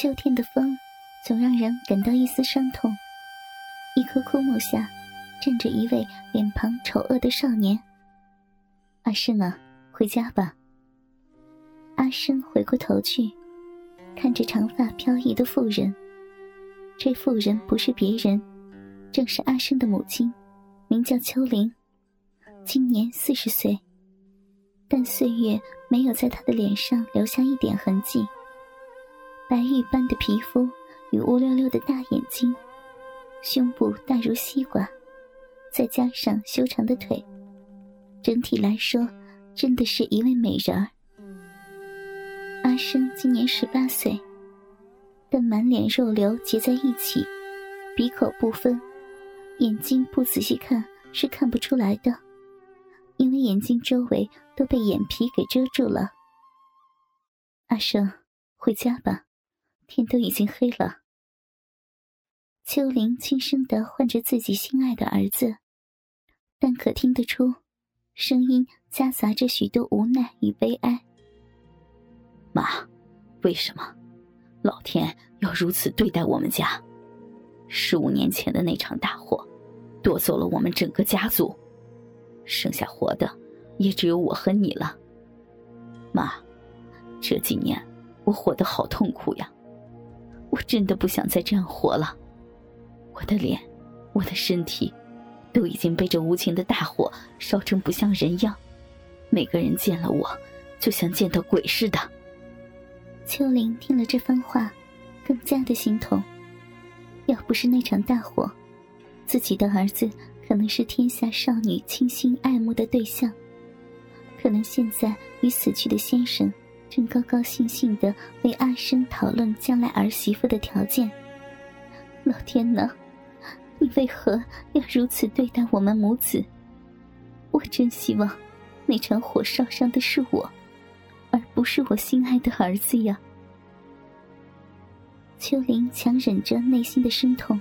秋天的风，总让人感到一丝伤痛。一棵枯木下，站着一位脸庞丑恶的少年。阿生啊，回家吧。阿生回过头去，看着长发飘逸的妇人。这妇人不是别人，正是阿生的母亲，名叫秋玲，今年四十岁。但岁月没有在她的脸上留下一点痕迹。白玉般的皮肤与乌溜溜的大眼睛，胸部大如西瓜，再加上修长的腿，整体来说，真的是一位美人儿。阿生今年十八岁，但满脸肉瘤结在一起，鼻口不分，眼睛不仔细看是看不出来的，因为眼睛周围都被眼皮给遮住了。阿生，回家吧。天都已经黑了。秋玲轻声的唤着自己心爱的儿子，但可听得出，声音夹杂着许多无奈与悲哀。妈，为什么老天要如此对待我们家？十五年前的那场大火，夺走了我们整个家族，剩下活的也只有我和你了。妈，这几年我活得好痛苦呀。我真的不想再这样活了，我的脸，我的身体，都已经被这无情的大火烧成不像人样，每个人见了我，就像见到鬼似的。秋玲听了这番话，更加的心痛。要不是那场大火，自己的儿子可能是天下少女倾心爱慕的对象，可能现在与死去的先生。正高高兴兴的为阿生讨论将来儿媳妇的条件。老天呐，你为何要如此对待我们母子？我真希望那场火烧伤的是我，而不是我心爱的儿子呀！秋玲强忍着内心的伤痛，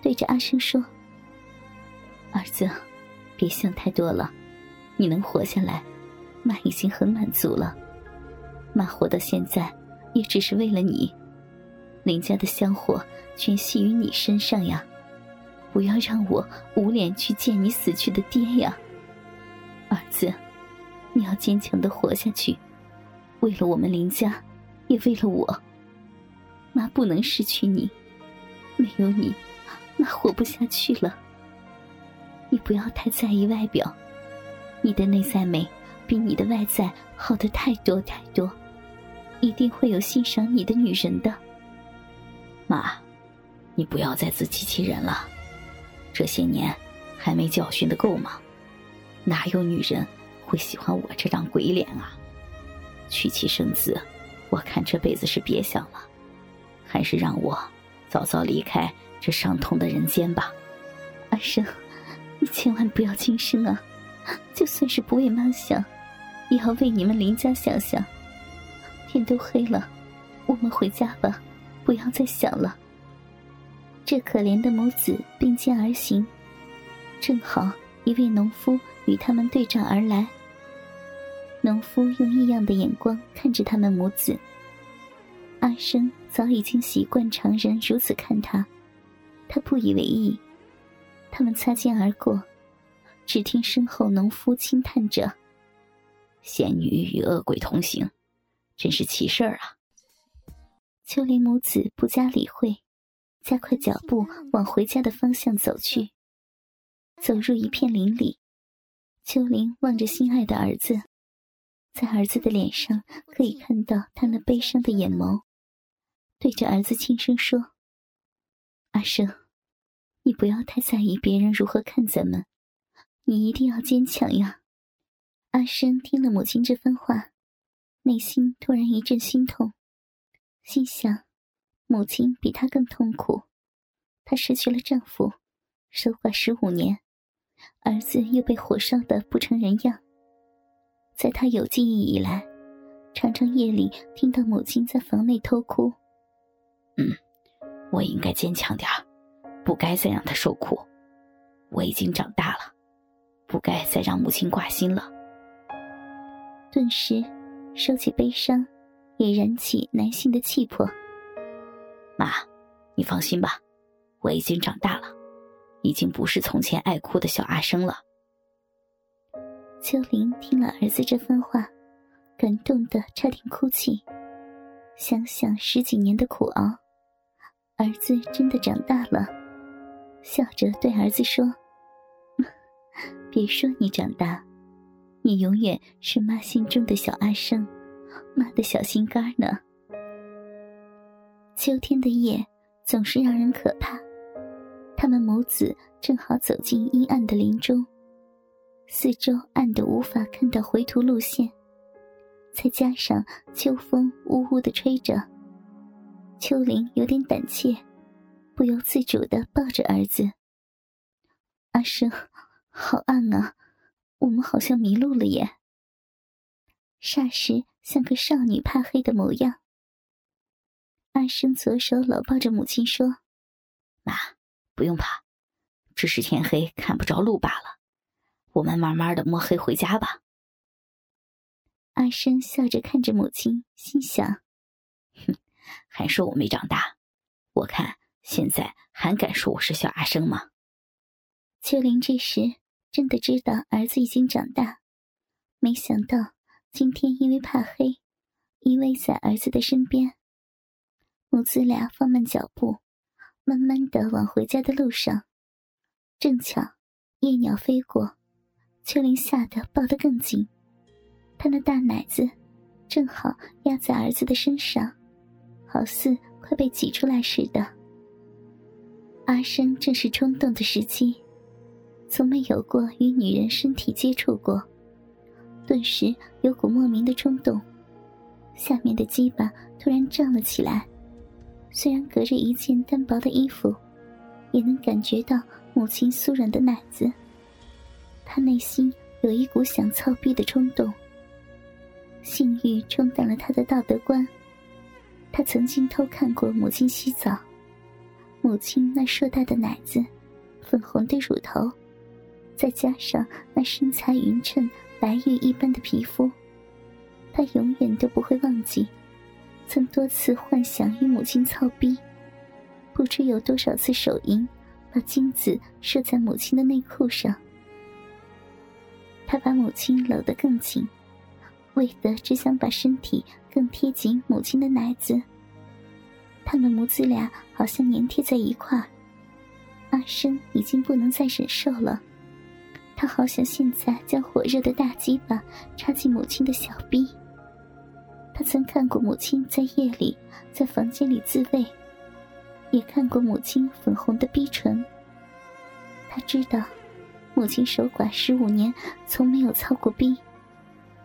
对着阿生说：“儿子，别想太多了，你能活下来，妈已经很满足了。”妈活到现在，也只是为了你。林家的香火全系于你身上呀！不要让我无脸去见你死去的爹呀！儿子，你要坚强的活下去，为了我们林家，也为了我。妈不能失去你，没有你，妈活不下去了。你不要太在意外表，你的内在美比你的外在好的太多太多。一定会有欣赏你的女人的，妈，你不要再自欺欺人了。这些年还没教训的够吗？哪有女人会喜欢我这张鬼脸啊？娶妻生子，我看这辈子是别想了，还是让我早早离开这伤痛的人间吧。阿生，你千万不要轻生啊！就算是不为妈想，也要为你们林家想想。天都黑了，我们回家吧，不要再想了。这可怜的母子并肩而行，正好一位农夫与他们对照而来。农夫用异样的眼光看着他们母子。阿生早已经习惯常人如此看他，他不以为意。他们擦肩而过，只听身后农夫轻叹着：“仙女与恶鬼同行。”真是奇事儿啊！秋林母子不加理会，加快脚步往回家的方向走去。走入一片林里，秋林望着心爱的儿子，在儿子的脸上可以看到他那悲伤的眼眸，对着儿子轻声说：“阿生，你不要太在意别人如何看咱们，你一定要坚强呀！”阿生听了母亲这番话。内心突然一阵心痛，心想：母亲比她更痛苦。她失去了丈夫，守寡十五年，儿子又被火烧得不成人样。在她有记忆以来，常常夜里听到母亲在房内偷哭。嗯，我应该坚强点不该再让她受苦。我已经长大了，不该再让母亲挂心了。顿时。收起悲伤，也燃起男性的气魄。妈，你放心吧，我已经长大了，已经不是从前爱哭的小阿生了。秋玲听了儿子这番话，感动的差点哭泣。想想十几年的苦熬，儿子真的长大了，笑着对儿子说：“ 别说你长大，你永远是妈心中的小阿生，妈的小心肝呢。”秋天的夜总是让人可怕，他们母子正好走进阴暗的林中，四周暗得无法看到回途路线。再加上秋风呜呜的吹着，秋玲有点胆怯，不由自主的抱着儿子。阿生，好暗啊，我们好像迷路了耶。霎时像个少女怕黑的模样。阿生左手搂抱着母亲说：“妈，不用怕，只是天黑看不着路罢了，我们慢慢的摸黑回家吧。”阿生笑着看着母亲，心想：“哼，还说我没长大，我看现在还敢说我是小阿生吗？”秋玲这时真的知道儿子已经长大，没想到今天因为怕黑，依偎在儿子的身边。母子俩放慢脚步，慢慢的往回家的路上。正巧夜鸟飞过，秋玲吓得抱得更紧。他那大奶子正好压在儿子的身上，好似快被挤出来似的。阿生正是冲动的时机，从没有过与女人身体接触过，顿时有股莫名的冲动，下面的鸡巴突然胀了起来。虽然隔着一件单薄的衣服，也能感觉到母亲酥软的奶子。他内心有一股想操逼的冲动。性欲冲淡了他的道德观。他曾经偷看过母亲洗澡，母亲那硕大的奶子，粉红的乳头，再加上那身材匀称、白玉一般的皮肤，他永远都不会忘记，曾多次幻想与母亲操逼，不知有多少次手淫，把精子射在母亲的内裤上。他把母亲搂得更紧。为的只想把身体更贴紧母亲的奶子，他们母子俩好像粘贴在一块儿。阿生已经不能再忍受了，他好想现在将火热的大鸡巴插进母亲的小臂。他曾看过母亲在夜里在房间里自慰，也看过母亲粉红的逼唇。他知道，母亲守寡十五年，从没有操过逼。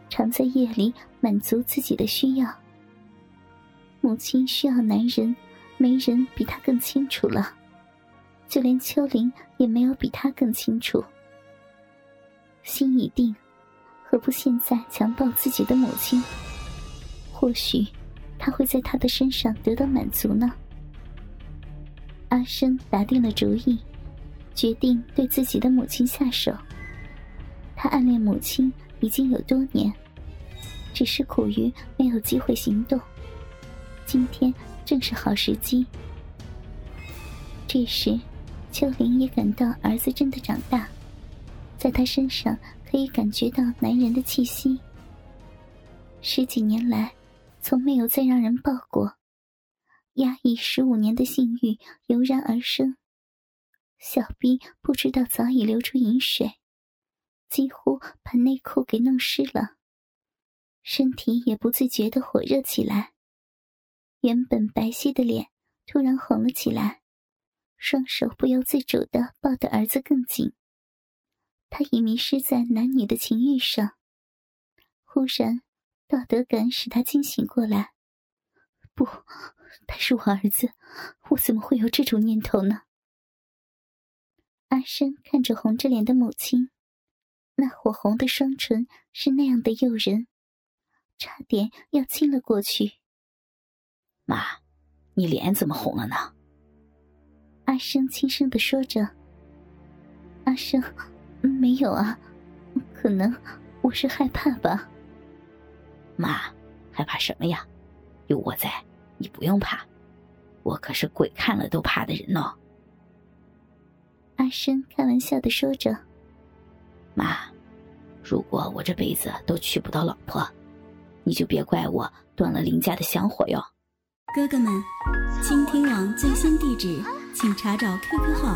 常在夜里满足自己的需要。母亲需要男人，没人比他更清楚了，就连秋玲也没有比他更清楚。心已定，何不现在强暴自己的母亲？或许他会在他的身上得到满足呢。阿生打定了主意，决定对自己的母亲下手。他暗恋母亲。已经有多年，只是苦于没有机会行动。今天正是好时机。这时，秋玲也感到儿子真的长大，在他身上可以感觉到男人的气息。十几年来，从没有再让人抱过，压抑十五年的性欲油然而生，小臂不知道早已流出饮水。几乎把内裤给弄湿了，身体也不自觉的火热起来，原本白皙的脸突然红了起来，双手不由自主的抱得儿子更紧。他已迷失在男女的情欲上，忽然道德感使他惊醒过来，不，他是我儿子，我怎么会有这种念头呢？阿生看着红着脸的母亲。那火红的双唇是那样的诱人，差点要亲了过去。妈，你脸怎么红了呢？阿生轻声的说着。阿生，没有啊，可能我是害怕吧。妈，害怕什么呀？有我在，你不用怕。我可是鬼看了都怕的人哦。阿生开玩笑的说着：“妈，如果我这辈子都娶不到老婆，你就别怪我断了林家的香火哟。”哥哥们，倾听网最新地址，请查找 QQ 号